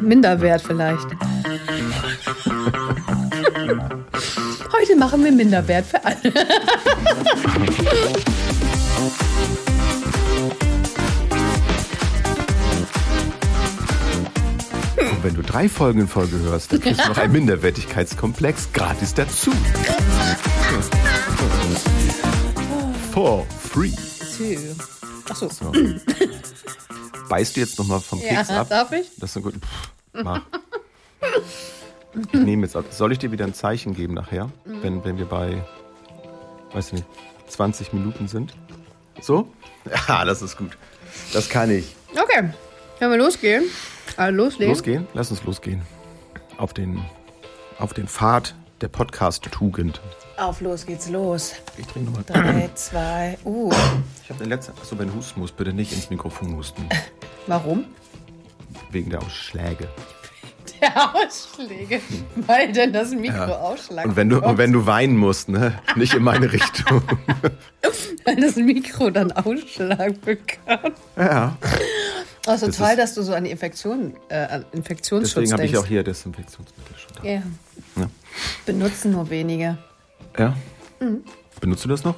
Minderwert vielleicht. Heute machen wir Minderwert für alle. Und wenn du drei Folgen in Folge hörst, dann kriegst du noch einen Minderwertigkeitskomplex gratis dazu. For free. Achso. So. Beißt du jetzt nochmal vom Ja, Keks ab? darf ich? Das ist gut. Pff, mach. Ich nehme jetzt ab. Soll ich dir wieder ein Zeichen geben nachher, Mhm. wenn, wenn wir bei, weiß ich nicht, 20 Minuten sind? So? Ja, das ist gut. Das kann ich. Okay, können wir losgehen? Also loslegen. Losgehen? Lass uns losgehen. Auf den, auf den Pfad der Podcast-Tugend. Auf, los geht's los. Ich trinke nochmal. Drei, zwei, uh. Ich habe den letzten. Achso, wenn du husten musst, bitte nicht ins Mikrofon husten. Warum? Wegen der Ausschläge. Der Ausschläge. Weil denn das Mikro Ja. Ausschlag Und wenn du, und wenn du weinen musst, ne? Nicht in meine Richtung. Weil das Mikro dann Ausschlag bekam. ja. Oh, so Das toll, ist- dass du so an die Infektion, äh, Infektionsschutz Deswegen habe ich auch hier Desinfektionsmittel schon da. Ja. Ja. Benutzen nur wenige. Ja? Benutzt du das noch?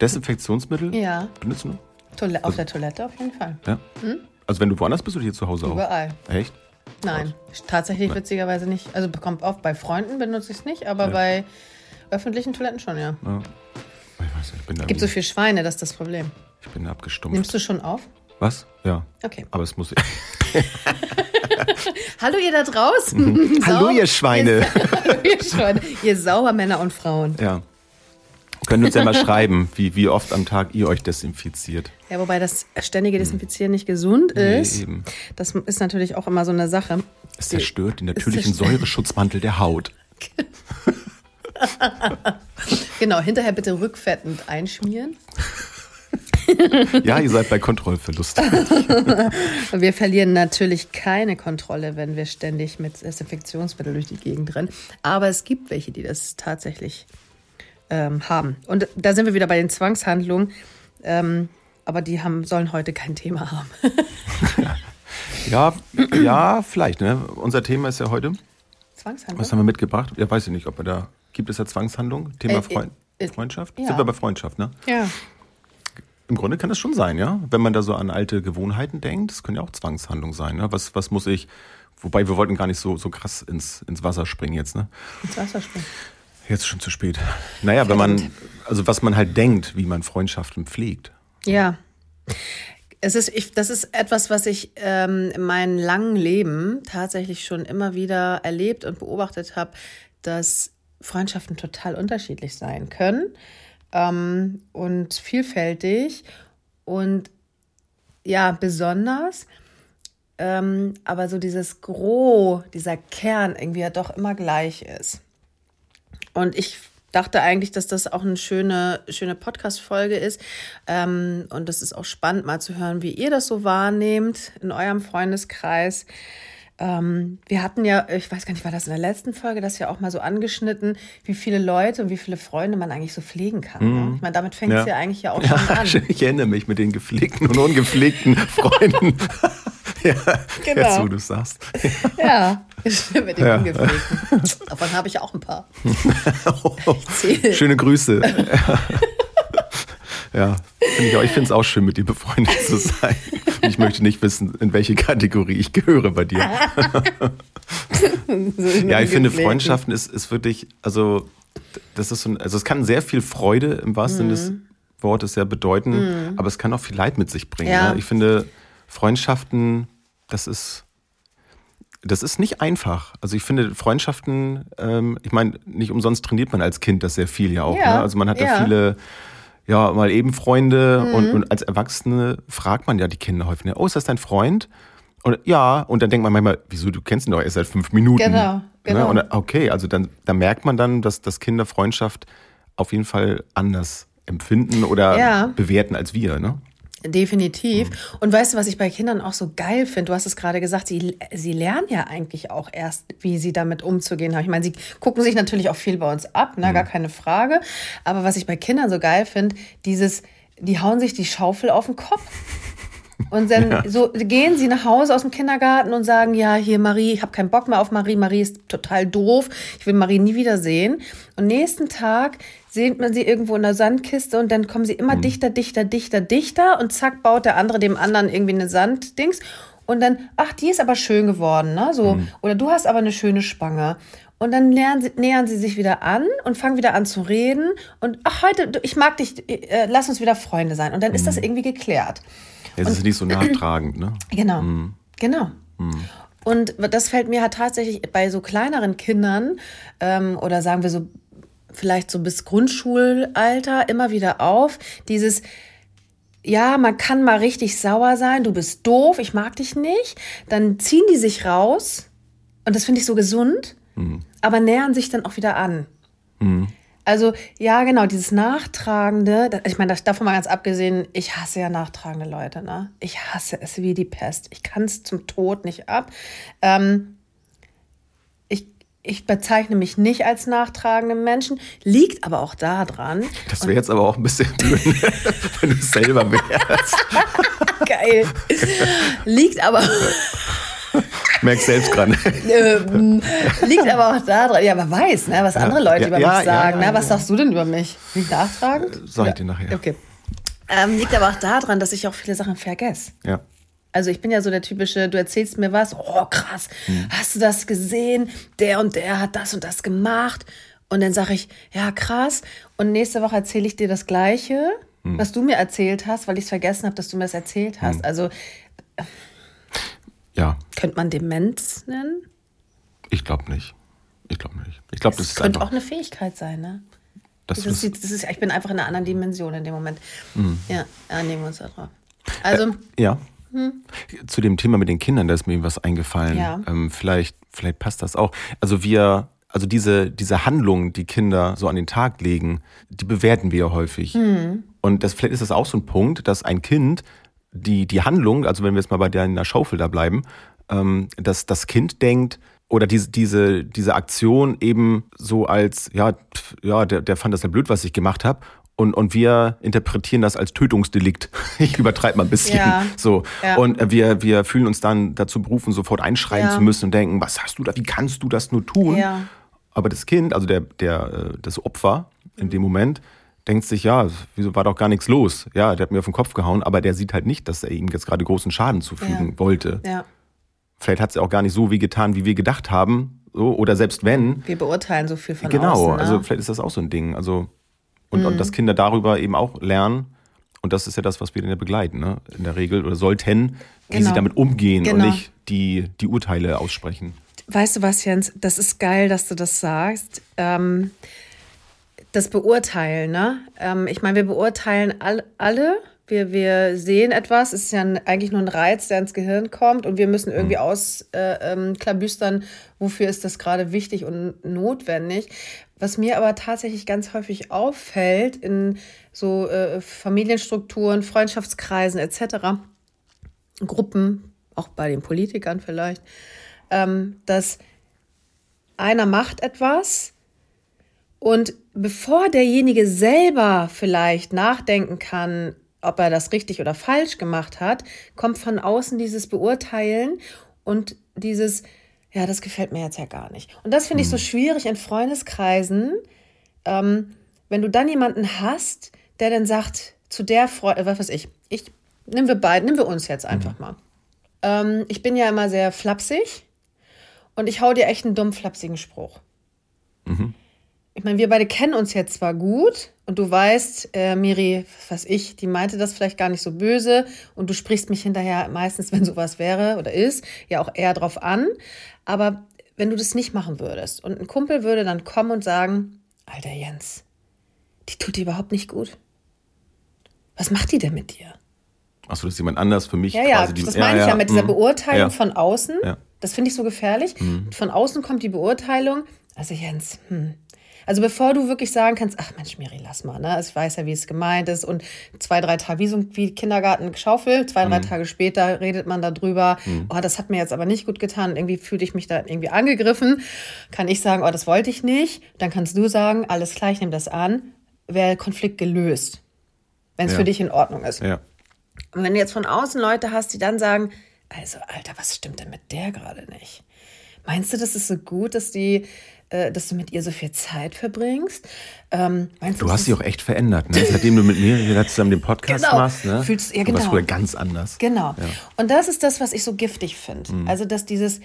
Desinfektionsmittel? Mhm. Ja. Benutzt du noch? Toile auf der Toilette auf jeden Fall. Ja? Also wenn du woanders bist oder hier zu Hause auch? Überall. Echt? Nein, tatsächlich witzigerweise nicht. Also kommt oft bei Freunden benutze ich es nicht, aber bei öffentlichen Toiletten schon, ja. Ja. Ich weiß nicht, ich bin da, Gibt so viel Schweine, das ist das Problem. ich bin abgestumpft. Nimmst du schon auf? Was? Ja. Okay. Aber es muss. Hallo ihr da draußen. Hallo, Sau- ihr Schweine. Hallo ihr Schweine. Ihr Saubermänner und Frauen. ja. Könnt uns ja mal schreiben, wie, wie oft am Tag ihr euch desinfiziert. Ja, wobei das ständige Desinfizieren nicht gesund Nee, ist. eben. Das ist natürlich auch immer so eine Sache. Es zerstört den natürlichen zerstört- Säureschutzmantel der Haut. Genau, hinterher bitte rückfettend einschmieren. Ja, ihr seid bei Kontrollverlust. Wir verlieren natürlich keine Kontrolle, wenn wir ständig mit Desinfektionsmittel durch die Gegend rennen. Aber es gibt welche, die das tatsächlich ähm, haben. Und da sind wir wieder bei den Zwangshandlungen. Ähm, aber die haben, sollen heute kein Thema haben. Ja, ja, vielleicht. Ne? Unser Thema ist ja heute. Zwangshandlung? Was haben wir mitgebracht? Ja, weiß ich nicht, ob wir da. Gibt es ja Zwangshandlung? Thema Äh, Freund, äh, Freundschaft? ja. Sind wir bei Freundschaft, ne? Ja. Im Grunde kann das schon sein, ja. Wenn man da so an alte Gewohnheiten denkt, das können ja auch Zwangshandlungen sein. Ne? Was, was muss ich. Wobei wir wollten gar nicht so, so krass ins, ins Wasser springen jetzt, ne? Ins Wasser springen. Jetzt schon zu spät. Naja, wenn man, also was man halt denkt, wie man Freundschaften pflegt. Ja. Es ist, ich, das ist etwas, was ich ähm, in meinem langen Leben tatsächlich schon immer wieder erlebt und beobachtet habe, dass Freundschaften total unterschiedlich sein können ähm, und vielfältig und ja, besonders. Ähm, aber so dieses Gros, dieser Kern irgendwie ja doch immer gleich ist. Und ich dachte eigentlich, dass das auch eine schöne, schöne Podcast-Folge ist. Ähm, und das ist auch spannend, mal zu hören, wie ihr das so wahrnehmt in eurem Freundeskreis. Ähm, wir hatten ja, ich weiß gar nicht, war das in der letzten Folge, das ja auch mal so angeschnitten, wie viele Leute und wie viele Freunde man eigentlich so pflegen kann. Ne? Ich meine, damit fängt es ja. eigentlich ja auch schon an. ich erinnere mich mit den gepflegten und ungepflegten Freunden. ja, Genau. Jetzt, wo du sagst. Ja, mit den Ja. Ungepflegten. Davon habe ich auch ein paar. zähle. Schöne Grüße. Ja, find ich, auch- ich finde es auch schön, mit dir befreundet zu sein. Ich möchte nicht wissen, in welche Kategorie ich gehöre bei dir. So Ja, ich finde. Freundschaften ist, ist wirklich, also das ist so ein, also es kann sehr viel Freude im wahrsten Sinne des Wortes ja bedeuten, aber es kann auch viel Leid mit sich bringen. Mhm. Ja. Ne? Ich finde, Freundschaften, das ist, das ist nicht einfach. Also ich finde, Freundschaften, ähm, ich meine, nicht umsonst trainiert man als Kind das sehr viel ja auch. Ja, Ne? Also man hat ja, ja. viele, ja, mal eben Freunde Mhm. und, und als Erwachsene fragt man ja die Kinder häufig, ne, oh, ist das dein Freund? Und ja, und dann denkt man manchmal, wieso, du kennst ihn doch erst seit fünf Minuten. Genau, genau. Ne? Und dann, okay, also dann, dann merkt man dann, dass, dass Kinder Freundschaft auf jeden Fall anders empfinden oder Ja. bewerten als wir. Ne? Definitiv. Und weißt du, was ich bei Kindern auch so geil finde? Du hast es gerade gesagt, sie, sie lernen ja eigentlich auch erst, wie sie damit umzugehen haben. Ich meine, sie gucken sich natürlich auch viel bei uns ab, ne? gar keine Frage. Aber was ich bei Kindern so geil finde, dieses, die hauen sich die Schaufel auf den Kopf. Und dann ja. so gehen sie nach Hause aus dem Kindergarten und sagen, ja, hier Marie, ich habe keinen Bock mehr auf Marie, Marie ist total doof, ich will Marie nie wieder sehen. Und nächsten Tag sieht man sie irgendwo in der Sandkiste und dann kommen sie immer mhm. dichter, dichter, dichter, dichter und zack baut der andere dem anderen irgendwie eine Sanddings und dann, ach, die ist aber schön geworden, ne? So, mhm. oder du hast aber eine schöne Spange. Und dann nähern sie, nähern sie sich wieder an und fangen wieder an zu reden. Und ach, heute, ich mag dich, äh, lass uns wieder Freunde sein. Und dann mhm. ist das mhm. irgendwie geklärt. Es ist nicht so nachtragend, ne? Genau. Mhm. Genau. Mhm. Und das fällt mir halt tatsächlich bei so kleineren Kindern ähm, oder sagen wir so vielleicht so bis Grundschulalter immer wieder auf. Dieses, ja, man kann mal richtig sauer sein, du bist doof, ich mag dich nicht. Dann ziehen die sich raus und das finde ich so gesund, mhm. aber nähern sich dann auch wieder an. Mhm. Also ja, genau, dieses Nachtragende, ich meine, davon mal ganz abgesehen, ich hasse ja nachtragende Leute, ne? Ich hasse es wie die Pest. Ich kann es zum Tod nicht ab. Ähm, ich, ich bezeichne mich nicht als nachtragenden Menschen, liegt aber auch daran. Das wäre jetzt aber auch ein bisschen blöd, wenn du selber wärst. Geil. Liegt aber. Merkst selbst gerade. ähm, liegt aber auch daran, ja, man weiß, ne, was andere Leute ja, über ja, mich sagen. Ja, ne? Was sagst du denn über mich? Nicht nachtragend? Äh, sag ich dir nachher. Okay. Ähm, liegt aber auch daran, dass ich auch viele Sachen vergesse. Ja. Also ich bin ja so der typische, du erzählst mir was, oh krass, hm. hast du das gesehen? Der und der hat das und das gemacht. Und dann sage ich, ja krass. Und nächste Woche erzähle ich dir das Gleiche, hm. was du mir erzählt hast, weil ich es vergessen habe, dass du mir das erzählt hast. Hm. Also ja. Könnte man Demenz nennen? Ich glaube nicht. Ich glaube nicht. Ich glaube, das, das könnte auch eine Fähigkeit sein, ne? Das, das, ist, das ist, ich bin einfach in einer anderen Dimension in dem Moment. Mhm. Ja, nehmen wir uns da drauf. Also. Äh, ja. Hm? Zu dem Thema mit den Kindern, da ist mir was eingefallen. Ja. Ähm, vielleicht, vielleicht passt das auch. Also wir, also diese, diese Handlungen, die Kinder so an den Tag legen, die bewerten wir ja häufig. Mhm. Und das, vielleicht ist das auch so ein Punkt, dass ein Kind die, die Handlung, also wenn wir jetzt mal bei der in der Schaufel da bleiben, ähm, dass das Kind denkt, oder diese, diese, diese Aktion eben so als, ja, ja, der, der fand das ja blöd, was ich gemacht habe. Und, und wir interpretieren das als Tötungsdelikt. Ich übertreibe mal ein bisschen. Ja, so. Ja. Und wir, wir fühlen uns dann dazu berufen, sofort einschreien ja. zu müssen und denken, was hast du da, wie kannst du das nur tun? Aber das Kind, also der, der, äh, das Opfer in dem Moment, denkt sich, ja, wieso war doch gar nichts los? Ja, der hat mir auf den Kopf gehauen, aber der sieht halt nicht, dass er ihm jetzt gerade großen Schaden zufügen ja. wollte. Ja. Vielleicht hat es ja auch gar nicht so wie getan, wie wir gedacht haben. So, oder selbst wenn. Wir beurteilen so viel von genau, außen. Genau, ne? also vielleicht ist das auch so ein Ding. Also, und, mhm. und dass Kinder darüber eben auch lernen, und das ist ja das, was wir dann ja begleiten, ne? in der Regel, oder sollten, wie genau. sie damit umgehen genau. und nicht die, die Urteile aussprechen. Weißt du was, Jens, das ist geil, dass du das sagst. Ähm, das Beurteilen, ne? Ähm, ich meine, wir beurteilen all, alle. Wir, wir sehen etwas, es ist ja eigentlich nur ein Reiz, der ins Gehirn kommt und wir müssen irgendwie mhm. ausklabüstern, äh, ähm, wofür ist das gerade wichtig und notwendig. Was mir aber tatsächlich ganz häufig auffällt in so äh, Familienstrukturen, Freundschaftskreisen etc., Gruppen, auch bei den Politikern vielleicht, ähm, dass einer macht etwas, und bevor derjenige selber vielleicht nachdenken kann, ob er das richtig oder falsch gemacht hat, kommt von außen dieses Beurteilen und dieses, ja, das gefällt mir jetzt ja gar nicht. Und das finde ich so mhm. schwierig in Freundeskreisen, ähm, wenn du dann jemanden hast, der dann sagt, zu der Freundin, was weiß ich, ich, nehmen wir beide, nehmen wir uns jetzt einfach mhm. mal. Ähm, ich bin ja immer sehr flapsig und ich hau dir echt einen dumm flapsigen Spruch. Mhm ich meine, wir beide kennen uns jetzt zwar gut und du weißt, äh, Miri, was ich, die meinte das vielleicht gar nicht so böse und du sprichst mich hinterher meistens, wenn sowas wäre oder ist, ja auch eher drauf an. Aber wenn du das nicht machen würdest und ein Kumpel würde dann kommen und sagen, Alter Jens, die tut dir überhaupt nicht gut. Was macht die denn mit dir? Achso, das ist jemand anders für mich. Ja, ja, die, das meine ja, ich ja, mit dieser mhm. Beurteilung ja. von außen. Ja. Das finde ich so gefährlich. Mhm. Von außen kommt die Beurteilung. Also Jens, hm, also bevor du wirklich sagen kannst, ach Mensch, Miri, lass mal, ne? Ich weiß ja, wie es gemeint ist. Und zwei, drei Tage, wie so wie Kindergarten geschaufelt, zwei, drei mhm. Tage später redet man darüber, mhm. oh, das hat mir jetzt aber nicht gut getan. Irgendwie fühlte ich mich da irgendwie angegriffen. Kann ich sagen, oh, das wollte ich nicht. Dann kannst du sagen, alles gleich, nimm das an. Wäre Konflikt gelöst. Wenn es ja. für dich in Ordnung ist. Ja. Und wenn du jetzt von außen Leute hast, die dann sagen, also Alter, was stimmt denn mit der gerade nicht? Meinst du, das ist so gut, dass die äh, dass du mit ihr so viel Zeit verbringst. Ähm, du, du hast sie auch echt verändert, ne? seitdem du mit mir zusammen den Podcast genau. machst. Ne? Fühlst, ja, genau. Du warst früher ganz anders. Genau. Ja. Und das ist das, was ich so giftig finde. Mhm. Also, dass dieses,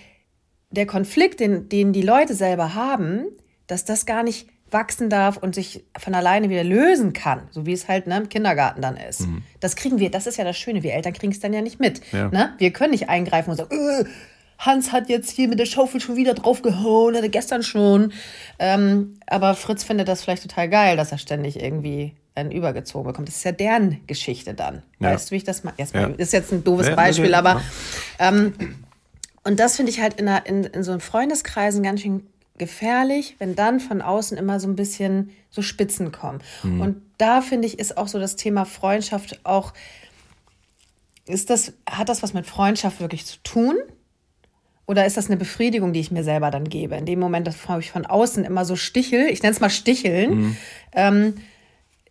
der Konflikt, den, den die Leute selber haben, dass das gar nicht wachsen darf und sich von alleine wieder lösen kann, so wie es halt ne, im Kindergarten dann ist. Mhm. Das kriegen wir, das ist ja das Schöne, wir Eltern kriegen es dann ja nicht mit. Ja. Ne? Wir können nicht eingreifen und sagen, äh, Hans hat jetzt hier mit der Schaufel schon wieder draufgehauen, hatte gestern schon. Ähm, aber Fritz findet das vielleicht total geil, dass er ständig irgendwie einen übergezogen bekommt. Das ist ja deren Geschichte dann. Ja. Weißt du, wie ich das mache? Ja. Ist jetzt ein doofes ja, Beispiel, aber. Ähm, und das finde ich halt in, einer, in, in so einem Freundeskreisen ganz schön gefährlich, wenn dann von außen immer so ein bisschen so Spitzen kommen. Mhm. Und da finde ich, ist auch so das Thema Freundschaft auch, ist das, hat das was mit Freundschaft wirklich zu tun? Oder ist das eine Befriedigung, die ich mir selber dann gebe? In dem Moment, dass ich von außen immer so stichel, ich nenne es mal sticheln, mhm. ähm,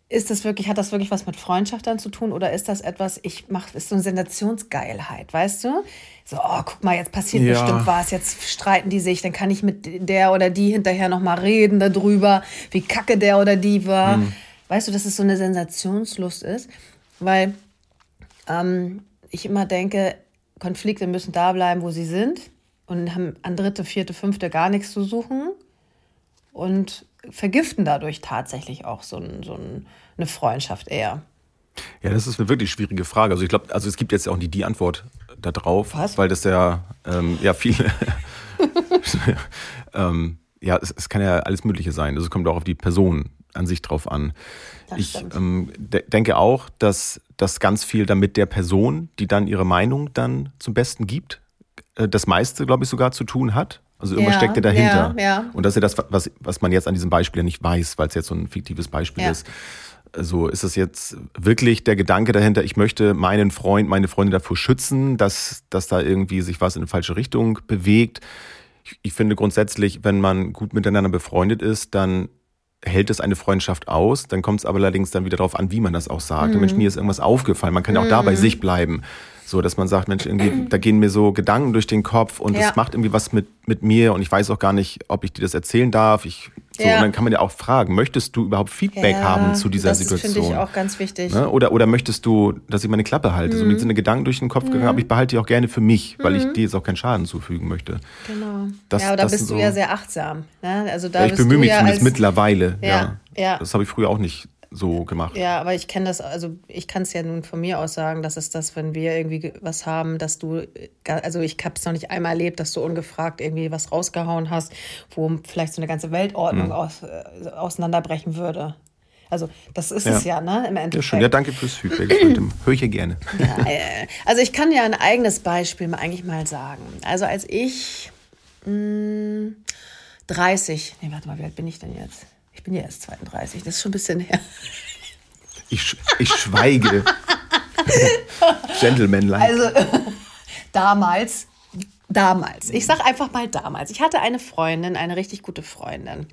ist das wirklich, hat das wirklich was mit Freundschaft dann zu tun oder ist das etwas, ich mache, ist so eine Sensationsgeilheit, weißt du? So, oh, guck mal, jetzt passiert ja. bestimmt was, jetzt streiten die sich, dann kann ich mit der oder die hinterher nochmal reden darüber, wie kacke der oder die war. Mhm. Weißt du, dass es so eine Sensationslust ist? Weil ähm, ich immer denke, Konflikte müssen da bleiben, wo sie sind und haben an dritte, vierte, fünfte gar nichts zu suchen und vergiften dadurch tatsächlich auch so, ein, so ein, eine Freundschaft eher. Ja, das ist eine wirklich schwierige Frage. Also ich glaube, also es gibt jetzt auch nicht die Antwort darauf, Was? weil das ja, ähm, ja viele, ähm, ja, es, es, kann ja alles Mögliche sein. Also es kommt auch auf die Person an sich drauf an. Das ich ähm, de denke auch, dass das ganz viel damit der Person, die dann ihre Meinung dann zum Besten gibt, das meiste, glaube ich, sogar zu tun hat. Also irgendwas ja, steckt ja dahinter. Ja, ja. Und das ist ja das, was, was man jetzt an diesem Beispiel ja nicht weiß, weil es jetzt so ein fiktives Beispiel ist. Also ist es jetzt wirklich der Gedanke dahinter, ich möchte meinen Freund, meine Freunde davor schützen, dass, dass da irgendwie sich was in eine falsche Richtung bewegt. Ich, ich finde grundsätzlich, wenn man gut miteinander befreundet ist, dann hält es eine Freundschaft aus. Dann kommt es aber allerdings dann wieder darauf an, wie man das auch sagt. Mhm. Mensch, mir ist irgendwas aufgefallen. Man kann ja auch mhm. da bei sich bleiben. So, dass man sagt, Mensch, irgendwie, da gehen mir so Gedanken durch den Kopf und es ja. macht irgendwie was mit, mit mir und ich weiß auch gar nicht, ob ich dir das erzählen darf. Ich, so, ja. Und dann kann man ja auch fragen, möchtest du überhaupt Feedback ja, haben zu dieser das Situation? Das finde ich auch ganz wichtig. Ne? Oder, oder möchtest du, dass ich meine Klappe halte? Mhm. So, mir sind Gedanken durch den Kopf gegangen, mhm. aber ich behalte die auch gerne für mich, weil ich mhm. dir jetzt auch keinen Schaden zufügen möchte. Genau. Das, ja, da bist du ja sehr achtsam. Ne? Also da ja, ich bemühe mich zumindest mittlerweile. Ja. Ja. Das habe ich früher auch nicht so gemacht. Ja, aber ich kenne das, also ich kann es ja nun von mir aus sagen, dass es das, wenn wir irgendwie was haben, dass du, also ich habe es noch nicht einmal erlebt, dass du ungefragt irgendwie was rausgehauen hast, wo vielleicht so eine ganze Weltordnung mhm. aus, äh, auseinanderbrechen würde. Also das ist ja. es ja, ne? Im Endeffekt. Ja, schön. Ja, danke fürs Feedback. Höre ich ja gerne. Ja, äh, also ich kann ja ein eigenes Beispiel mal eigentlich mal sagen. Also als ich mh, 30, nee, warte mal, wie alt bin ich denn jetzt? Ich bin ja erst 32, das ist schon ein bisschen her. Ich, ich schweige. Gentlemanlike. Also damals, damals, ich sag einfach mal damals. Ich hatte eine Freundin, eine richtig gute Freundin.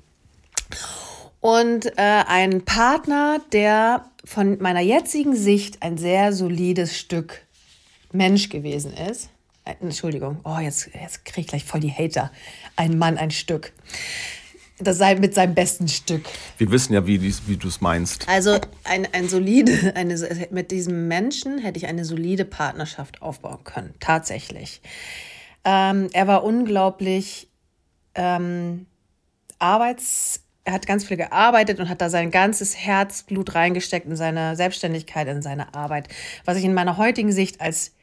Und äh, einen Partner, der von meiner jetzigen Sicht ein sehr solides Stück Mensch gewesen ist. Äh, Entschuldigung, oh, jetzt, jetzt kriege ich gleich voll die Hater. Ein Mann, ein Stück das sei mit seinem besten Stück. Wir wissen ja, wie, wie du es meinst. Also ein, ein solide, eine, mit diesem Menschen hätte ich eine solide Partnerschaft aufbauen können, tatsächlich. Ähm, er war unglaublich ähm, arbeits, er hat ganz viel gearbeitet und hat da sein ganzes Herzblut reingesteckt in seine Selbstständigkeit, in seine Arbeit, was ich in meiner heutigen Sicht als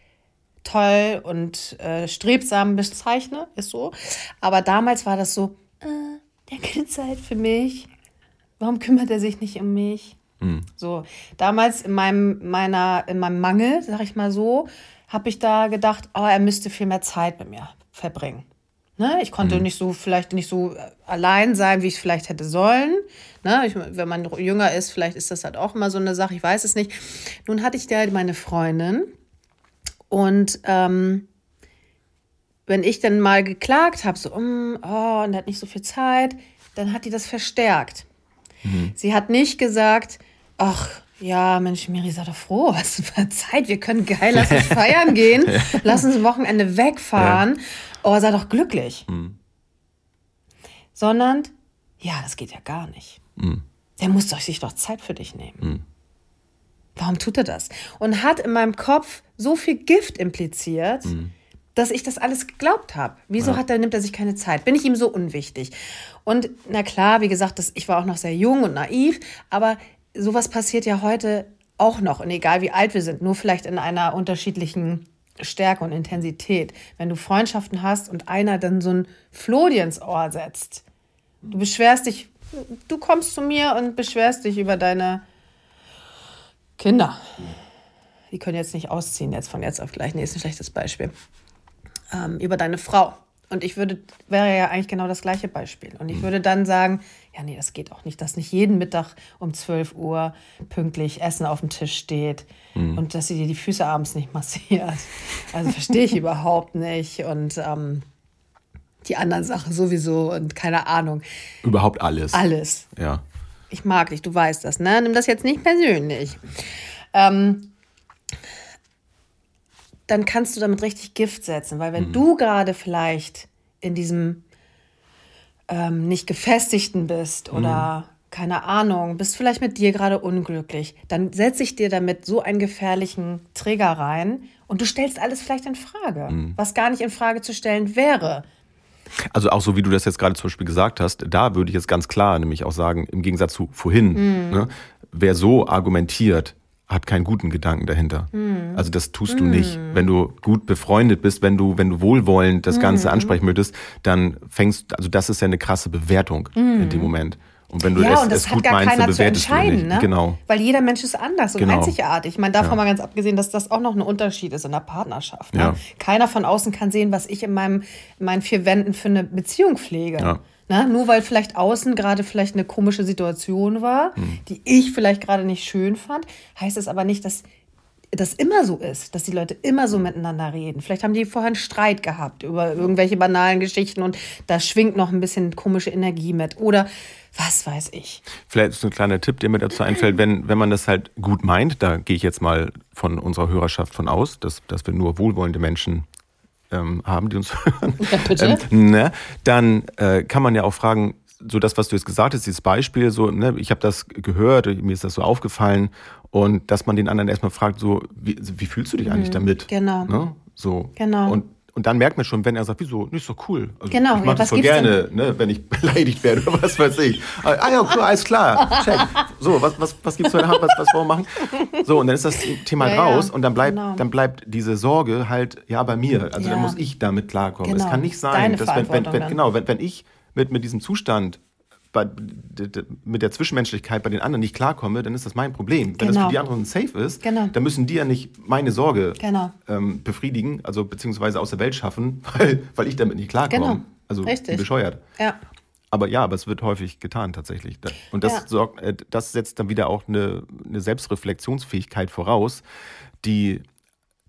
toll und äh, strebsam bezeichne, ist so. Aber damals war das so, äh, der hat keine Zeit für mich. Warum kümmert er sich nicht um mich? Mhm. So, damals in meinem, meiner, in meinem Mangel, sag ich mal so, habe ich da gedacht, oh, er müsste viel mehr Zeit mit mir verbringen. Ne? Ich konnte mhm. nicht so, vielleicht nicht so allein sein, wie ich vielleicht hätte sollen. Ne? Ich, wenn man jünger ist, vielleicht ist das halt auch immer so eine Sache, ich weiß es nicht. Nun hatte ich da meine Freundin und ähm, wenn ich dann mal geklagt habe, so, um, oh, und er hat nicht so viel Zeit, dann hat die das verstärkt. Mhm. Sie hat nicht gesagt, ach, Ja, Mensch, Miri, sei doch froh, hast du mal Zeit, wir können geil, lass uns feiern gehen, lass uns ein Wochenende wegfahren. Ja. Oh, sei doch glücklich. Mhm. Sondern, ja, das geht ja gar nicht. Mhm. Der muss doch sich doch Zeit für dich nehmen. Mhm. Warum tut er das? Und hat in meinem Kopf so viel Gift impliziert, mhm. Dass ich das alles geglaubt habe. Wieso ja. hat er, nimmt er sich keine Zeit? Bin ich ihm so unwichtig? Und na klar, wie gesagt, das, ich war auch noch sehr jung und naiv, aber sowas passiert ja heute auch noch. Und egal wie alt wir sind, nur vielleicht in einer unterschiedlichen Stärke und Intensität. Wenn du Freundschaften hast und einer dann so ein Floh dir ins Ohr setzt, du beschwerst dich, du kommst zu mir und beschwerst dich über deine Kinder. Die können jetzt nicht ausziehen, jetzt von jetzt auf gleich. Nee, ist ein schlechtes Beispiel. Ähm, über deine Frau. Und ich würde, wäre ja eigentlich genau das gleiche Beispiel. Und ich mhm. würde dann sagen, ja, nee, das geht auch nicht, dass nicht jeden Mittag um 12 Uhr pünktlich Essen auf dem Tisch steht mhm. und dass sie dir die Füße abends nicht massiert. Also verstehe ich überhaupt nicht. Und ähm, die anderen Sachen sowieso und keine Ahnung. Überhaupt alles. Alles. Ja. Ich mag dich, du weißt das, ne? Nimm das jetzt nicht persönlich. Ähm, dann kannst du damit richtig Gift setzen, weil wenn mhm. du gerade vielleicht in diesem ähm, nicht gefestigten bist oder mhm. keine Ahnung, bist vielleicht mit dir gerade unglücklich, dann setze ich dir damit so einen gefährlichen Trigger rein und du stellst alles vielleicht in Frage, mhm. was gar nicht in Frage zu stellen wäre. Also auch so, wie du das jetzt gerade zum Beispiel gesagt hast, da würde ich jetzt ganz klar nämlich auch sagen, im Gegensatz zu vorhin, mhm. ne, wer so argumentiert, hat keinen guten Gedanken dahinter. Mhm. Also das tust du mhm. nicht. Wenn du gut befreundet bist, wenn du, wenn du wohlwollend das Ganze mhm. ansprechen möchtest, dann fängst, also das ist ja eine krasse Bewertung in dem. Moment. Und wenn du ja, es, und das es hat gar meinst, keiner zu entscheiden, ne? Genau. Weil jeder Mensch ist anders und genau. einzigartig. Ich meine, davon ja. mal ganz abgesehen, dass das auch noch ein Unterschied ist in der Partnerschaft. Ne? Ja. Keiner von außen kann sehen, was ich in, meinem, in meinen vier Wänden für eine Beziehung pflege. Ja. Na, ne? nur weil vielleicht außen gerade vielleicht eine komische Situation war, mhm. die ich vielleicht gerade nicht schön fand, heißt es aber nicht, dass das immer so ist, dass die Leute immer so miteinander reden. Vielleicht haben die vorher einen Streit gehabt über irgendwelche banalen Geschichten und da schwingt noch ein bisschen komische Energie mit. Oder was weiß ich. Vielleicht ist ein kleiner Tipp, der mir dazu einfällt, wenn, wenn man das halt gut meint, da gehe ich jetzt mal von unserer Hörerschaft von aus, dass, dass wir nur wohlwollende Menschen ähm, haben, die uns hören, ja, bitte. Ähm, ne, dann äh, kann man ja auch fragen, so das, was du jetzt gesagt hast, dieses Beispiel, so, ne, ich habe das gehört, mir ist das so aufgefallen und dass man den anderen erstmal fragt, so, wie, wie fühlst du dich eigentlich mhm, damit? Genau. Ne? So. Genau. Und und dann merkt man schon, wenn er sagt, wieso, nicht so cool. Also, genau, ich mache ja, das voll gerne, ne, wenn ich beleidigt werde oder was weiß ich. Ah ja, cool, alles klar, check. So, was, was, was gibt's heute, was, was wollen wir machen? So, und dann ist das Thema ja, raus ja, und dann bleibt, genau. dann bleibt diese Sorge halt, ja, bei mir. Also dann muss ich damit klarkommen. Genau. Es kann nicht sein, Deine dass wenn, wenn, wenn, genau, wenn, wenn ich mit, mit diesem Zustand bei, mit der Zwischenmenschlichkeit bei den anderen nicht klarkomme, dann ist das mein Problem. Wenn genau. das für genau. die anderen safe ist, genau. dann müssen die ja nicht meine Sorge genau. ähm, befriedigen, also beziehungsweise aus der Welt schaffen, weil, weil ich damit nicht klarkomme. Genau. Also Richtig. bescheuert. Ja. Aber ja, aber es wird häufig getan tatsächlich. Und das, ja. sorgt, äh, das setzt dann wieder auch eine, eine Selbstreflexionsfähigkeit voraus, die,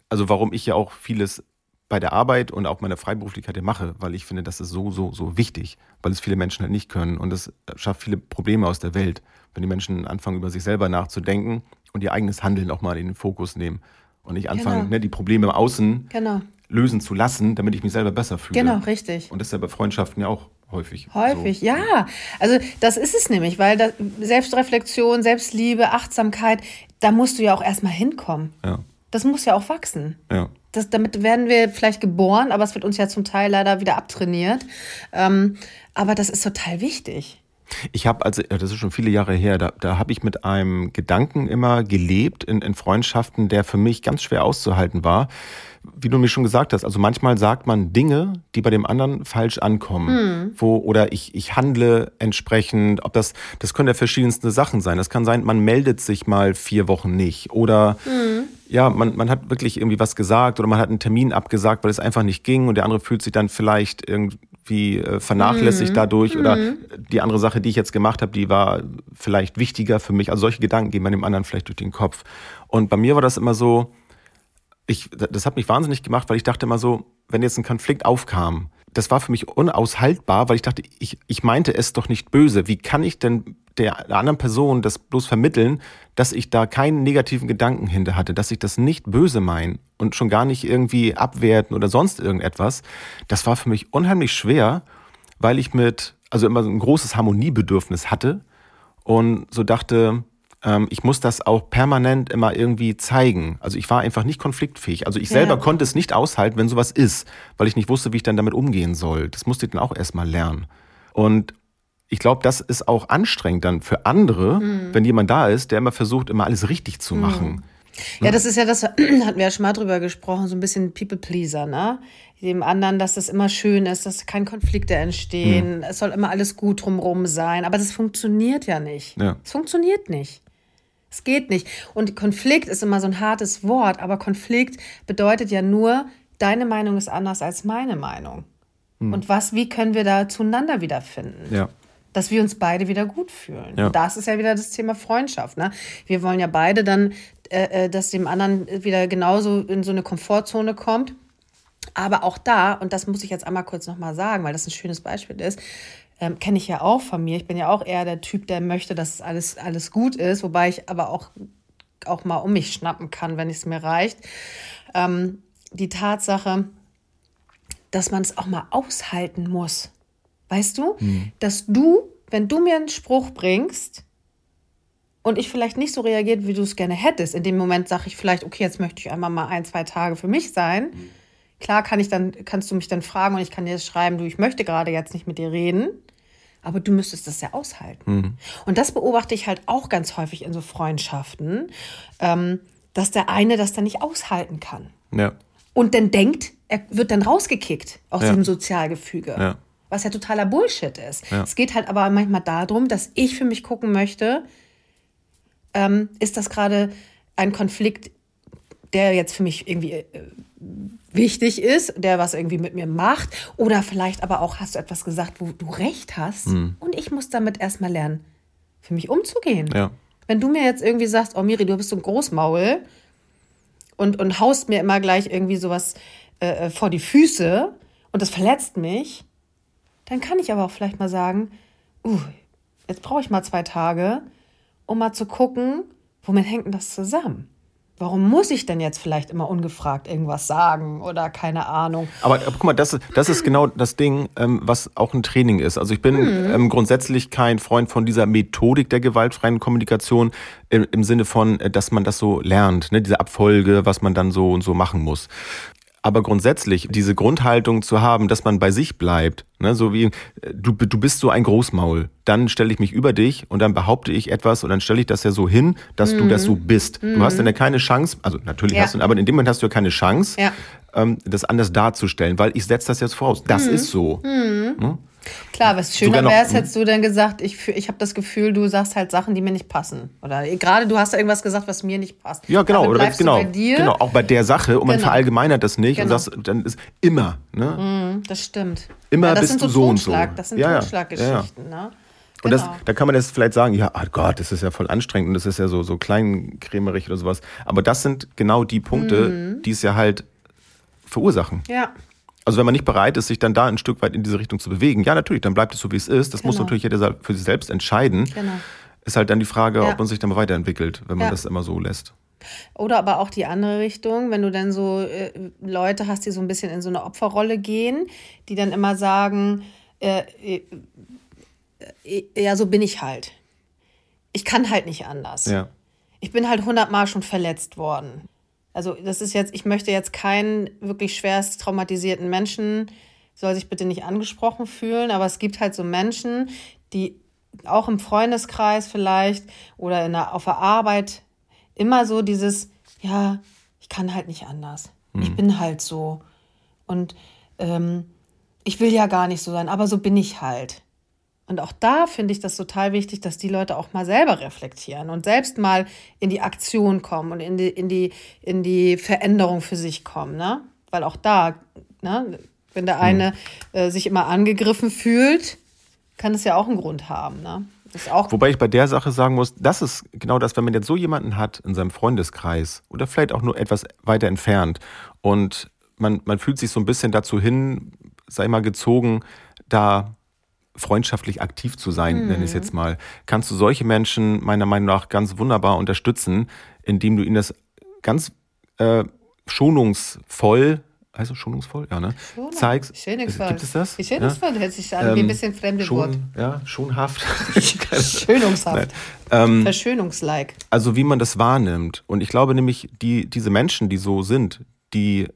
also warum ich ja auch vieles bei der Arbeit und auch meiner Freiberuflichkeit mache, weil ich finde, das ist so, so, so wichtig, weil es viele Menschen halt nicht können und es schafft viele Probleme aus der Welt, wenn die Menschen anfangen, über sich selber nachzudenken und ihr eigenes Handeln auch mal in den Fokus nehmen und nicht anfangen, genau. ne, die Probleme im Außen genau. lösen zu lassen, damit ich mich selber besser fühle. Genau, richtig. Und das ist ja bei Freundschaften ja auch häufig. Häufig, so. ja. Also das ist es nämlich, weil das Selbstreflexion, Selbstliebe, Achtsamkeit, da musst du ja auch erstmal hinkommen. Ja. Das muss ja auch wachsen. Ja das, damit werden wir vielleicht geboren, aber es wird uns ja zum Teil leider wieder abtrainiert. Ähm, aber das ist total wichtig. Ich habe, also das ist schon viele Jahre her, da, da habe ich mit einem Gedanken immer gelebt in, in Freundschaften, der für mich ganz schwer auszuhalten war. Wie du mir schon gesagt hast, also manchmal sagt man Dinge, die bei dem anderen falsch ankommen, hm. wo oder ich ich handle entsprechend, ob das das können ja verschiedenste Sachen sein. Das kann sein, man meldet sich mal vier Wochen nicht oder hm ja, man, man hat wirklich irgendwie was gesagt oder man hat einen Termin abgesagt, weil es einfach nicht ging und der andere fühlt sich dann vielleicht irgendwie äh, vernachlässigt mhm. dadurch oder mhm. die andere Sache, die ich jetzt gemacht habe, die war vielleicht wichtiger für mich. Also solche Gedanken gehen bei dem anderen vielleicht durch den Kopf. Und bei mir war das immer so, ich, das hat mich wahnsinnig gemacht, weil ich dachte immer so, wenn jetzt ein Konflikt aufkam, das war für mich unaushaltbar, weil ich dachte, ich, ich meinte es doch nicht böse. Wie kann ich denn der anderen Person das bloß vermitteln, dass ich da keinen negativen Gedanken hinter hatte, dass ich das nicht böse meine und schon gar nicht irgendwie abwerten oder sonst irgendetwas. Das war für mich unheimlich schwer, weil ich mit, also immer so ein großes Harmoniebedürfnis hatte und so dachte, ähm, ich muss das auch permanent immer irgendwie zeigen. Also ich war einfach nicht konfliktfähig. Also ich selber ja. konnte es nicht aushalten, wenn sowas ist, weil ich nicht wusste, wie ich dann damit umgehen soll. Das musste ich dann auch erstmal lernen. Und ich glaube, das ist auch anstrengend dann für andere, mhm. wenn jemand da ist, der immer versucht, immer alles richtig zu machen. Mhm. Ja, das ist ja das, hatten wir ja schon mal drüber gesprochen, so ein bisschen People-Pleaser, ne? Dem anderen, dass das immer schön ist, dass keine Konflikte entstehen, mhm. es soll immer alles gut drumherum sein. Aber das funktioniert ja nicht. Ja. Es funktioniert nicht. Es geht nicht. Und Konflikt ist immer so ein hartes Wort, aber Konflikt bedeutet ja nur, deine Meinung ist anders als meine Meinung. Hm. Und was, wie können wir da zueinander wiederfinden? Ja. Dass wir uns beide wieder gut fühlen. Ja. Das ist ja wieder das Thema Freundschaft. Ne? Wir wollen ja beide dann, äh, äh dass dem anderen wieder genauso in so eine Komfortzone kommt. Aber auch da, und das muss ich jetzt einmal kurz nochmal sagen, weil das ein schönes Beispiel ist, ähm, kenne ich ja auch von mir. Ich bin ja auch eher der Typ, der möchte, dass alles, alles gut ist, wobei ich aber auch, auch mal um mich schnappen kann, wenn es mir reicht. Ähm, die Tatsache, dass man es auch mal aushalten muss. Weißt du, hm. dass du, wenn du mir einen Spruch bringst und ich vielleicht nicht so reagiert, wie du es gerne hättest, in dem Moment sage ich vielleicht, okay, jetzt möchte ich einmal mal ein, zwei Tage für mich sein. Hm. Klar kann ich dann, kannst du mich dann fragen und ich kann dir schreiben, du, ich möchte gerade jetzt nicht mit dir reden aber du müsstest das ja aushalten. Mhm. Und das beobachte ich halt auch ganz häufig in so Freundschaften, ähm, dass der eine das dann nicht aushalten kann. Ja. Und dann denkt, er wird dann rausgekickt aus ja. diesem Sozialgefüge. Ja. Was ja totaler Bullshit ist. Ja. Es geht halt aber manchmal darum, dass ich für mich gucken möchte, ähm, ist das gerade ein Konflikt, der jetzt für mich irgendwie äh, wichtig ist, der was irgendwie mit mir macht. Oder vielleicht aber auch hast du etwas gesagt, wo du recht hast. Mhm. Und ich muss damit erstmal lernen, für mich umzugehen. Ja. Wenn du mir jetzt irgendwie sagst, oh Miri, du bist so ein Großmaul und, und haust mir immer gleich irgendwie sowas äh, äh, vor die Füße und das verletzt mich, dann kann ich aber auch vielleicht mal sagen, uh, jetzt brauche ich mal zwei Tage, um mal zu gucken, womit hängt denn das zusammen? Warum muss ich denn jetzt vielleicht immer ungefragt irgendwas sagen oder keine Ahnung? Aber, aber guck mal, das, das ist genau das Ding, ähm, was auch ein Training ist. Also ich bin hm. ähm, grundsätzlich kein Freund von dieser Methodik der gewaltfreien Kommunikation im, im Sinne von, äh, dass man das so lernt, ne? diese Abfolge, was man dann so und so machen muss. Aber grundsätzlich diese Grundhaltung zu haben, dass man bei sich bleibt, ne, so wie du, du bist so ein Großmaul, dann stelle ich mich über dich und dann behaupte ich etwas und dann stelle ich das ja so hin, dass mhm. du das so mhm. bist. Mhm. Du hast dann ja keine Chance, also natürlich ja. hast du, aber in dem Moment hast du ja keine Chance, ja. ähm, das anders darzustellen, weil ich setze das jetzt voraus. Das mhm. ist so. Mhm. Ne? Klar, was schöner wäre es, hättest du dann gesagt, ich, ich habe das Gefühl, du sagst halt Sachen, die mir nicht passen. Oder gerade du hast da irgendwas gesagt, was mir nicht passt. Ja, genau. oder genau, genau, auch bei der Sache und genau. man verallgemeinert das nicht genau. und das dann ist immer. Ne? Mm, das stimmt. Immer ja, das bist sind du so, und so. Das sind ja, Totschlaggeschichten. Ja, ne? Und das, genau. da kann man jetzt vielleicht sagen, ja, oh Gott, das ist ja voll anstrengend und das ist ja so, so kleinkrämerig oder sowas. Aber das sind genau die Punkte, mhm. die es ja halt verursachen. Ja. Also wenn man nicht bereit ist, sich dann da ein Stück weit in diese Richtung zu bewegen, ja natürlich, dann bleibt es so, wie es ist. Das genau. muss natürlich jeder für sich selbst entscheiden. Genau. Ist halt dann die Frage, ja. ob man sich dann weiterentwickelt, wenn man ja. das immer so lässt. Oder aber auch die andere Richtung, wenn du dann so äh, Leute hast, die so ein bisschen in so eine Opferrolle gehen, die dann immer sagen, äh, äh, äh ja, so bin ich halt. Ich kann halt nicht anders. Ja. Ich bin halt hundertmal schon verletzt worden. Also das ist jetzt, ich möchte jetzt keinen wirklich schwerst traumatisierten Menschen, soll sich bitte nicht angesprochen fühlen, aber es gibt halt so Menschen, die auch im Freundeskreis vielleicht oder in der, auf der Arbeit immer so dieses, ja, ich kann halt nicht anders. Mhm. Ich bin halt so. Und ähm, ich will ja gar nicht so sein, aber so bin ich halt. Und auch da finde ich das total wichtig, dass die Leute auch mal selber reflektieren und selbst mal in die Aktion kommen und in die, in die, in die Veränderung für sich kommen. Ne? Weil auch da, ne, wenn der eine mhm. äh, sich immer angegriffen fühlt, kann es ja auch einen Grund haben. Ne? Wobei ich bei der Sache sagen muss, das ist genau das, wenn man jetzt so jemanden hat in seinem Freundeskreis oder vielleicht auch nur etwas weiter entfernt und man, man fühlt sich so ein bisschen dazu hin, sei mal gezogen, da freundschaftlich aktiv zu sein, mhm. nenne ich es jetzt mal, kannst du solche Menschen meiner Meinung nach ganz wunderbar unterstützen, indem du ihnen das ganz äh, schonungsvoll heißt es schonungsvoll? Ja, ne? Schonung. Zeigst. Schönungsvoll. Gibt es das? Schönungsvoll ja? hört sich an ähm, wie ein bisschen fremde schon, Wort. Ja, schonhaft. Schönungshaft. Ähm, Verschönungslike. Also wie man das wahrnimmt. Und ich glaube nämlich, die, diese Menschen, die so sind, die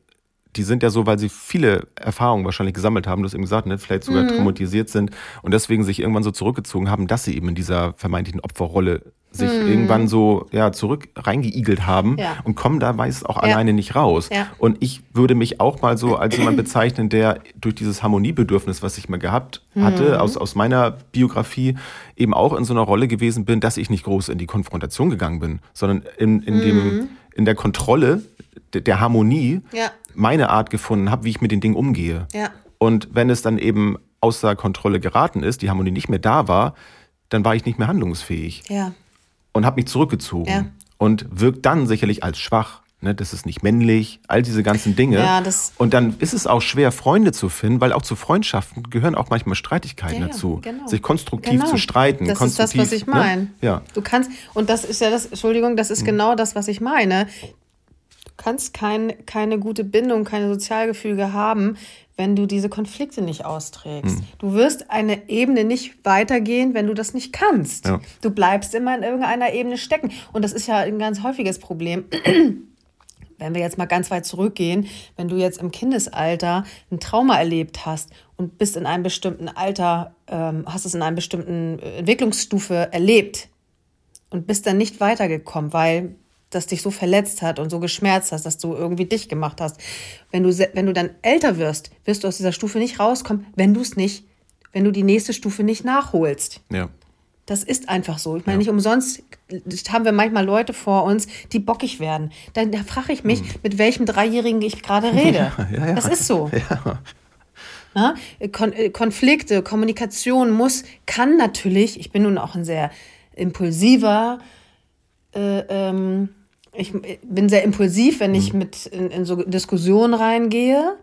die sind ja so, weil sie viele Erfahrungen wahrscheinlich gesammelt haben, du hast eben gesagt, ne, vielleicht sogar mhm. traumatisiert sind und deswegen sich irgendwann so zurückgezogen haben, dass sie eben in dieser vermeintlichen Opferrolle sich mhm. irgendwann so ja zurück reingeigelt haben ja. und kommen da meist auch ja. alleine nicht raus. Ja. Und ich würde mich auch mal so als jemand bezeichnen, der durch dieses Harmoniebedürfnis, was ich mal gehabt hatte, mhm. aus, aus meiner Biografie, eben auch in so einer Rolle gewesen bin, dass ich nicht groß in die Konfrontation gegangen bin, sondern in, in, dem, mhm. in der Kontrolle der, der Harmonie meine Art gefunden habe, wie ich mit den Dingen umgehe. Und wenn es dann eben außer Kontrolle geraten ist, die Harmonie nicht mehr da war, dann war ich nicht mehr handlungsfähig. Ja und habe mich zurückgezogen ja. und wirkt dann sicherlich als schwach. Ne, das ist nicht männlich, all diese ganzen Dinge. Ja, und dann ist es auch schwer, Freunde zu finden, weil auch zu Freundschaften gehören auch manchmal Streitigkeiten ja, dazu. Genau. Sich konstruktiv genau. zu streiten. Das ist das, was ich meine. Ne? Ja. Du kannst, und das ist ja das, Entschuldigung, das ist mhm. genau das, was ich meine. Du kannst kein, keine gute Bindung, keine Sozialgefüge haben, wenn du diese Konflikte nicht austrägst. Hm. Du wirst eine Ebene nicht weitergehen, wenn du das nicht kannst. Ja. Du bleibst immer in irgendeiner Ebene stecken. Und das ist ja ein ganz häufiges Problem. wenn wir jetzt mal ganz weit zurückgehen, wenn du jetzt im Kindesalter ein Trauma erlebt hast und bist in einem bestimmten Alter, ähm, hast es in einer bestimmten Entwicklungsstufe erlebt und bist dann nicht weitergekommen, weil das dich so verletzt hat und so geschmerzt hast, dass du irgendwie dich gemacht hast. Wenn du, wenn du dann älter wirst, wirst du aus dieser Stufe nicht rauskommen, wenn du es nicht, wenn du die nächste Stufe nicht nachholst. Ja. Das ist einfach so. Ich meine, ja. nicht umsonst haben wir manchmal Leute vor uns, die bockig werden. Dann da frage ich mich, hm. mit welchem Dreijährigen ich gerade rede. Ja, ja, das ist so. Na? Kon äh, Konflikte, Kommunikation muss, kann natürlich, ich bin nun auch ein sehr impulsiver, äh, ähm, ich bin sehr impulsiv, wenn ich mhm. mit in, in so Diskussionen reingehe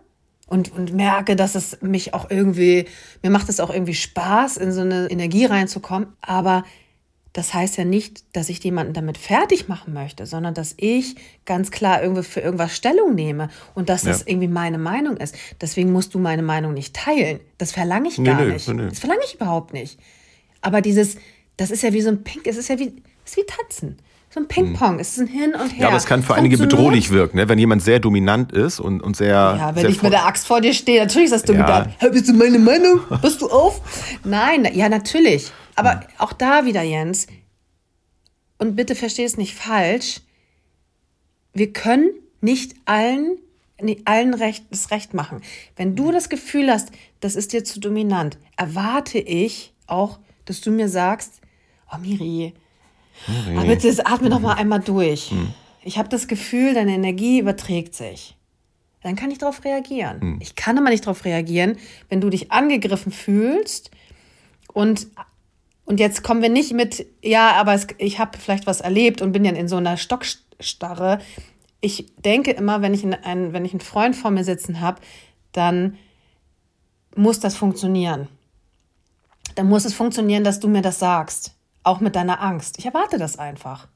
und, und merke, dass es mich auch irgendwie, mir macht es auch irgendwie Spaß, in so eine Energie reinzukommen. Aber das heißt ja nicht, dass ich jemanden damit fertig machen möchte, sondern dass ich ganz klar irgendwie für irgendwas Stellung nehme und dass ja. das irgendwie meine Meinung ist. Deswegen musst du meine Meinung nicht teilen. Das verlange ich gar nee, nicht. Nee. Das verlange ich überhaupt nicht. Aber dieses, das ist ja wie so ein Pink, es ist ja wie, ist wie Tanzen so ein Ping-Pong. Es ist ein Hin und Her. Ja, aber es kann für einige bedrohlich wirken, ne? wenn jemand sehr dominant ist und, und sehr. Ja, wenn sehr ich mit der Axt vor dir stehe, natürlich ist das dominant. Ja. Bist du meine Meinung? Bist du auf? Nein, ja, natürlich. Aber hm. auch da wieder, Jens, und bitte versteh es nicht falsch, wir können nicht allen, allen Recht, das Recht machen. Wenn du das Gefühl hast, das ist dir zu dominant, erwarte ich auch, dass du mir sagst, oh Miri, Okay. Aber bitte atme doch mal einmal durch. Hm. Ich habe das Gefühl, deine Energie überträgt sich. Dann kann ich darauf reagieren. Hm. Ich kann aber nicht darauf reagieren, wenn du dich angegriffen fühlst und und jetzt kommen wir nicht mit, ja, aber es, ich habe vielleicht was erlebt und bin dann in so einer Stockstarre. Ich denke immer, wenn ich, einen, wenn ich einen Freund vor mir sitzen habe, dann muss das funktionieren. Dann muss es funktionieren, dass du mir das sagst. Auch mit deiner Angst. Ich erwarte das einfach.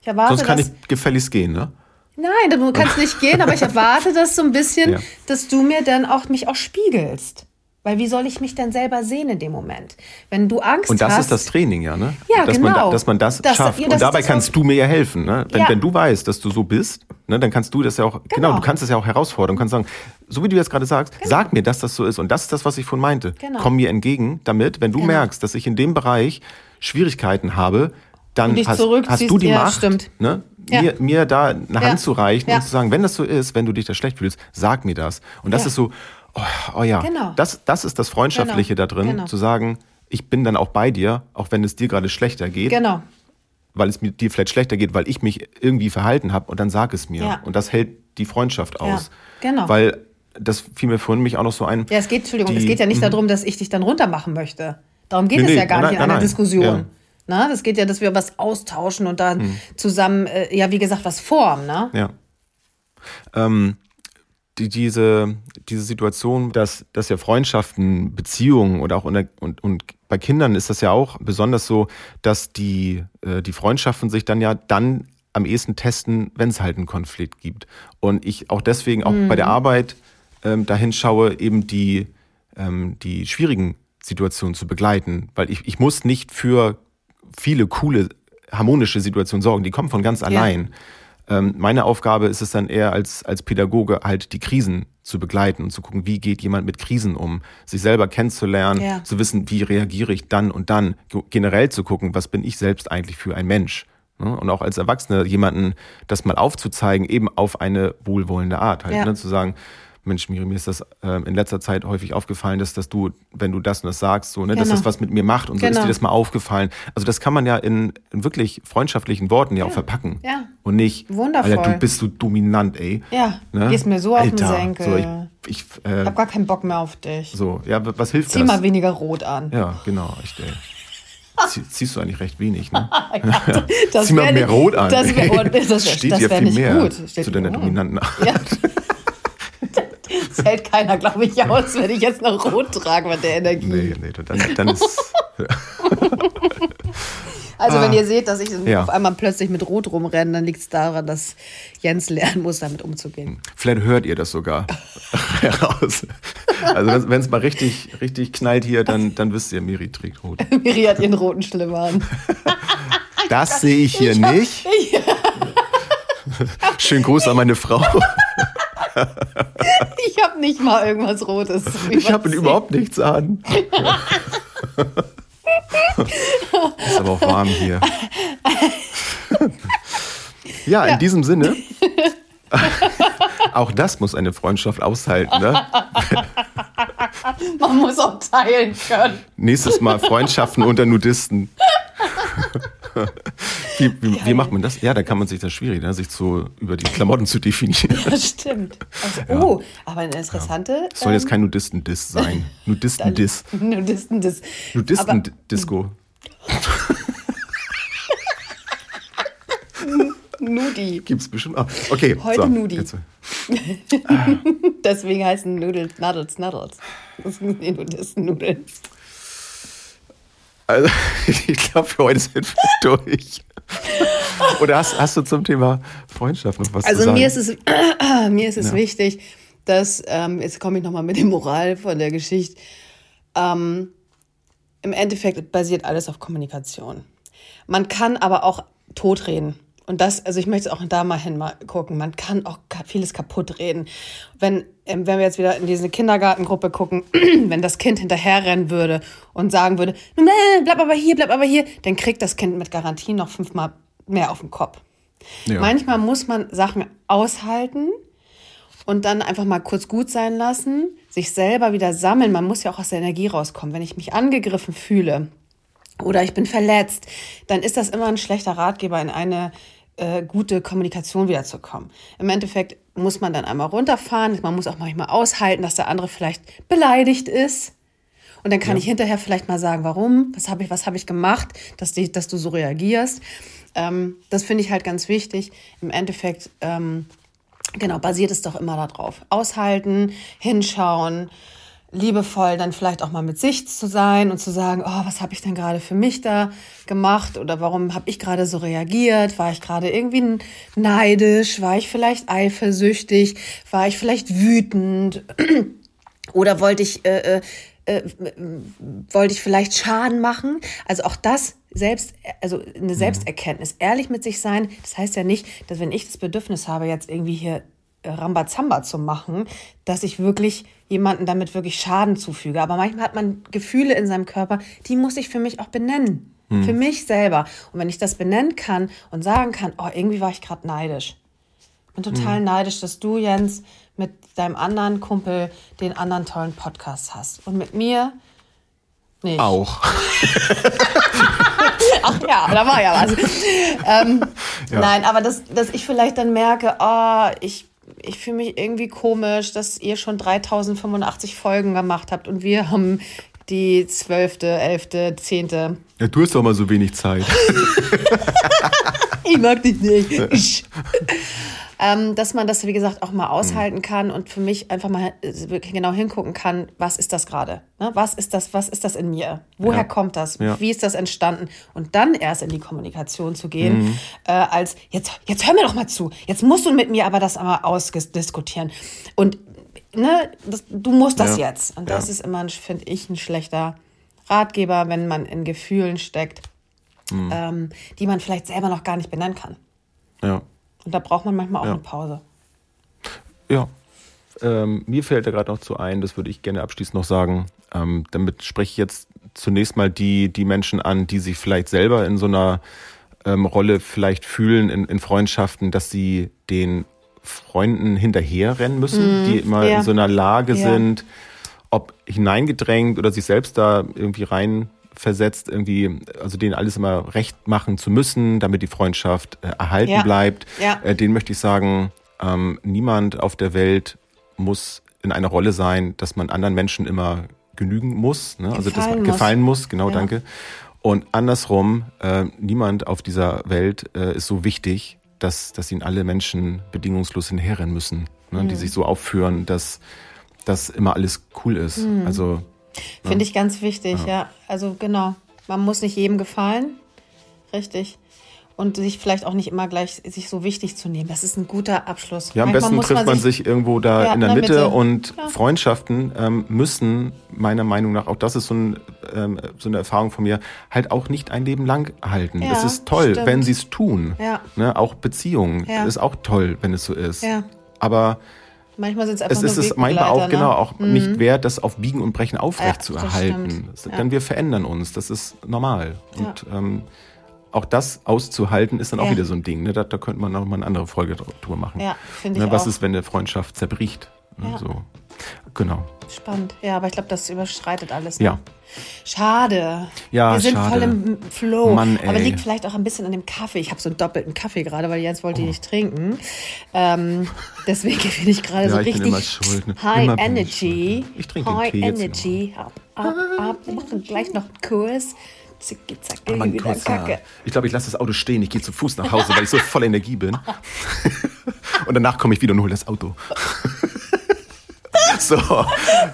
Ich erwarte Sonst kann ich gefälligst gehen, ne? Nein, du kannst nicht gehen, aber ich erwarte das so ein bisschen, ja. dass du mir dann auch mich auch spiegelst. Weil wie soll ich mich denn selber sehen in dem Moment? Wenn du Angst hast. Und das hast, ist das Training, ja, ne? Ja, dass genau. Man, dass man das, das schafft. Ja, das und dabei kannst du mir ja helfen. Ne? Wenn, ja. wenn du weißt, dass du so bist, ne, dann kannst du das ja auch, genau. genau, du kannst das ja auch herausfordern. Du kannst sagen, so wie du jetzt gerade sagst, genau. sag mir, dass das so ist. Und das ist das, was ich von meinte. Genau. Komm mir entgegen damit, wenn du genau. merkst, dass ich in dem Bereich Schwierigkeiten habe, dann hast, hast, du die ja, Macht, ne? Ja. Mir, mir da eine ja. Hand zu reichen und zu sagen, wenn das so ist, wenn du dich da schlecht fühlst, sag mir das. Und das ist so, oh, oh ja, genau. das, das ist das Freundschaftliche genau. da drin, genau. zu sagen, ich bin dann auch bei dir, auch wenn es dir gerade schlechter geht. Genau. Weil es mir dir vielleicht schlechter geht, weil ich mich irgendwie verhalten habe und dann sag es mir. Und das hält die Freundschaft aus. Genau. Weil das fiel mir vorhin mich auch noch so ein. Ja, es geht, Entschuldigung, die, es geht ja nicht mhm. darum, dass ich dich dann runtermachen möchte. Darum geht nee, es ja gar nein, nicht in einer nein, Diskussion. Ja. Na, das geht ja, dass wir was austauschen und dann mhm. zusammen, äh, ja, wie gesagt, was formen. Ne? Ja. Ähm, die, diese, diese Situation, dass, dass ja Freundschaften, Beziehungen oder auch unter, und, und bei Kindern ist das ja auch besonders so, dass die, äh, die Freundschaften sich dann ja dann am ehesten testen, wenn es halt einen Konflikt gibt. Und ich auch deswegen auch mhm. bei der Arbeit ähm, dahin schaue, eben die, ähm, die schwierigen Situationen zu begleiten. Weil ich, ich muss nicht für viele coole, harmonische Situationen sorgen. Die kommen von ganz allein. Ja. Ähm, meine Aufgabe ist es dann eher als, als Pädagoge halt die Krisen zu begleiten und zu gucken, wie geht jemand mit Krisen um, sich selber kennenzulernen, ja. zu wissen, wie reagiere ich dann und dann, generell zu gucken, was bin ich selbst eigentlich für ein Mensch. Ne? Und auch als Erwachsener jemanden das mal aufzuzeigen, eben auf eine wohlwollende Art. Halt, ja. ne? Zu sagen, Mensch, Miri, mir ist das äh, in letzter Zeit häufig aufgefallen, dass, dass du, wenn du das und das sagst, so, ne, genau. dass das was mit mir macht und so genau. ist dir das mal aufgefallen. Also das kann man ja in, in wirklich freundschaftlichen Worten ja, ja, auch verpacken. Ja. Und nicht, Wundervoll. Alter, du bist so dominant, ey. Ja, ne? gehst mir so Alter, auf den Senkel. So, ich, ich, äh, ich hab gar keinen Bock mehr auf dich. So, ja, was hilft Zieh das? Zieh mal weniger rot an. Ja, genau, echt, ey. ziehst du eigentlich recht wenig, ne? ja, Zieh mal mehr Rot an. Das, wär, das, das, steht das dir viel mehr gut. zu deiner dominanten Art. Ja. Das hält keiner, glaube ich, aus, wenn ich jetzt noch rot trage mit der Energie. Nee, nee, dann, dann ist. Also, ah, wenn ihr seht, dass ich ja. auf einmal plötzlich mit Rot rumrenne, dann liegt es daran, dass Jens lernen muss, damit umzugehen. Vielleicht hört ihr das sogar heraus. Also, wenn es mal richtig, richtig knallt hier, dann, dann wisst ihr, Miri trägt Rot. Miri hat ihren roten Schlimmer an. Das sehe ich hier ich hab, nicht. Ich, Schönen Gruß an meine Frau ich habe nicht mal irgendwas Rotes. Ich habe überhaupt nichts an. ist aber auch warm hier. Ja, in ja. diesem Sinne. auch das muss eine Freundschaft aushalten, ne? Man muss auch teilen können. Nächstes Mal Freundschaften unter Nudisten. Wie, wie, wie, macht man das? Ja, da kann man sich das schwierig, ne? sich zu, über die Klamotten zu definieren. Ja, stimmt. Also, ja. Oh, aber eine interessante. Ja. Soll jetzt ähm, kein Nudisten-Diss sein. Nudisten-Diss. Nudisten-Diss. Nudisten-Disco. Nudi. Gibt's bestimmt auch. Okay. Heute so, Nudi. Deswegen heißen Nudeln Nuddles Nuddles. Das sind die Nudisten-Nudeln. Also, ich glaube, für heute sind wir durch. Oder hast, hast du zum Thema Freundschaft noch was also zu sagen? Also mir ist es, äh, mir ist es ja. wichtig, dass, ähm, jetzt komme ich nochmal mit dem Moral von der Geschichte, ähm, im Endeffekt basiert alles auf Kommunikation. Man kann aber auch totreden. Und das, also ich möchte auch da mal hin mal gucken. Man kann auch vieles kaputt reden. Wenn, ähm, wenn wir jetzt wieder in diese Kindergartengruppe gucken, wenn das Kind hinterherrennen würde und sagen würde, bleib aber hier, bleib aber hier, dann kriegt das Kind mit Garantie noch fünfmal mehr auf den Kopf. Ja. Manchmal muss man Sachen aushalten und dann einfach mal kurz gut sein lassen, sich selber wieder sammeln. Man muss ja auch aus der Energie rauskommen. Wenn ich mich angegriffen fühle, oder ich bin verletzt, dann ist das immer ein schlechter Ratgeber in eine äh, gute Kommunikation wiederzukommen. Im Endeffekt muss man dann einmal runterfahren, man muss auch manchmal aushalten, dass der andere vielleicht beleidigt ist. Und dann kann ja. ich hinterher vielleicht mal sagen, warum, was habe ich, was habe ich gemacht, dass, die, dass du so reagierst. Ähm, das finde ich halt ganz wichtig. Im Endeffekt, ähm, genau, basiert es doch immer darauf. Aushalten, hinschauen, liebevoll dann vielleicht auch mal mit sich zu sein und zu sagen, oh, was habe ich denn gerade für mich da gemacht oder warum habe ich gerade so reagiert? War ich gerade irgendwie neidisch? War ich vielleicht eifersüchtig? War ich vielleicht wütend? oder wollte ich äh, äh, äh, wollte ich vielleicht Schaden machen? Also auch das selbst, also eine mhm. Selbsterkenntnis, ehrlich mit sich sein. Das heißt ja nicht, dass wenn ich das Bedürfnis habe, jetzt irgendwie hier Rambazamba zu machen, dass ich wirklich jemanden damit wirklich Schaden zufüge. Aber manchmal hat man Gefühle in seinem Körper, die muss ich für mich auch benennen. Hm. Für mich selber. Und wenn ich das benennen kann und sagen kann, oh, irgendwie war ich gerade neidisch. Ich bin total hm. neidisch, dass du, Jens, mit deinem anderen Kumpel den anderen tollen Podcast hast. Und mit mir nicht. Auch. Ach ja, da war ja was. ähm, ja. Nein, aber dass, dass ich vielleicht dann merke, oh, ich ich fühle mich irgendwie komisch, dass ihr schon 3085 Folgen gemacht habt und wir haben die zwölfte, elfte, zehnte. Ja, du hast doch mal so wenig Zeit. ich mag dich nicht. ähm, dass man das, wie gesagt, auch mal aushalten mhm. kann und für mich einfach mal äh, genau hingucken kann, was ist das gerade? Ne? Was ist das, was ist das in mir? Woher ja. kommt das? Ja. Wie ist das entstanden? Und dann erst in die Kommunikation zu gehen, mhm. äh, als jetzt, jetzt hör mir doch mal zu, jetzt musst du mit mir aber das einmal ausdiskutieren. Und ne, das, du musst das ja. jetzt. Und das ist immer, finde ich, ein schlechter Ratgeber, wenn man in Gefühlen steckt, mhm. ähm, die man vielleicht selber noch gar nicht benennen kann. Ja. Und da braucht man manchmal auch ja. eine Pause. Ja. Ähm, mir fällt da gerade noch zu ein, das würde ich gerne abschließend noch sagen. Ähm, damit spreche ich jetzt zunächst mal die, die Menschen an, die sich vielleicht selber in so einer ähm, Rolle vielleicht fühlen in, in Freundschaften, dass sie den Freunden hinterherrennen müssen, mm, die immer ja. in so einer Lage ja. sind, ob hineingedrängt oder sich selbst da irgendwie rein versetzt, irgendwie, also denen alles immer recht machen zu müssen, damit die Freundschaft äh, erhalten ja. bleibt. Ja. Äh, den möchte ich sagen, ähm, niemand auf der Welt muss in einer Rolle sein, dass man anderen Menschen immer genügen muss, ne? also dass man muss. gefallen muss, genau, ja. danke. Und andersrum, äh, niemand auf dieser Welt äh, ist so wichtig, dass, dass ihnen alle Menschen bedingungslos hinherrennen müssen, ne? Mhm. die sich so aufführen, dass dass immer alles cool ist. Mhm. Also Finde ich ganz wichtig, ja. ja. Also genau. Man muss nicht jedem gefallen. Richtig. Und sich vielleicht auch nicht immer gleich sich so wichtig zu nehmen. Das ist ein guter Abschluss. Ja, am Manchmal besten trifft man sich, irgendwo da ja, in der Mitte, Mitte. und ja. Freundschaften ähm, müssen meiner Meinung nach, auch das ist so, ein, ähm, so, eine Erfahrung von mir, halt auch nicht ein Leben lang halten. Es ist toll, stimmt. wenn sie es tun. Ja. Ne, auch Beziehungen ist auch toll, wenn es so ist. Aber Manchmal sind es einfach es ist es manchmal auch ne? genau auch mhm. nicht wert, das auf Biegen und Brechen aufrecht ja, zu erhalten. Ja. Denn wir verändern uns, das ist normal. Ja. Und ähm, auch das auszuhalten ist dann auch wieder so ein Ding. Ne? Da, da könnte man noch mal eine andere Folge drüber machen. Ja, finde ne? ich Was auch. ist, wenn eine Freundschaft zerbricht? Ne? So. Genau. Spannend. Ja, aber ich glaube, das überschreitet alles. Ne? Ja. Schade. Ja, Wir sind schade. voll im Flow. Mann. Aber liegt vielleicht auch ein bisschen an dem Kaffee. Ich habe so einen doppelten Kaffee gerade, weil Jens wollte oh. nicht trinken. Ähm, deswegen bin ich gerade ja, so richtig schuld, ne? High immer Energy. Ich, ich trinke High Energy. Ab, ab, ab. Machen gleich noch einen Kurs. Zicki, zacki, oh, wieder Kurs, Kacke. Ja. Ich glaube, ich lasse das Auto stehen. Ich gehe zu Fuß nach Hause, weil ich so voller Energie bin. und danach komme ich wieder und hole das Auto. So,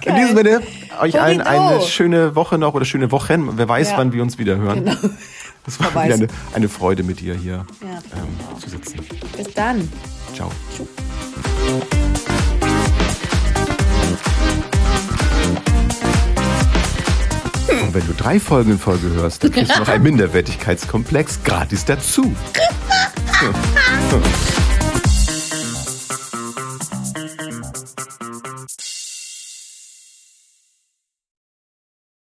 in diesem Sinne, euch allen eine schöne Woche noch oder schöne Wochen. Wer weiß, ja. wann wir uns wieder hören. Genau. Das war wieder eine, eine, Freude, mit dir hier ja, ähm, zu sitzen. Bis dann. Ciao. Und wenn du drei Folgen in Folge hörst, dann kriegst du noch einen Minderwertigkeitskomplex gratis dazu.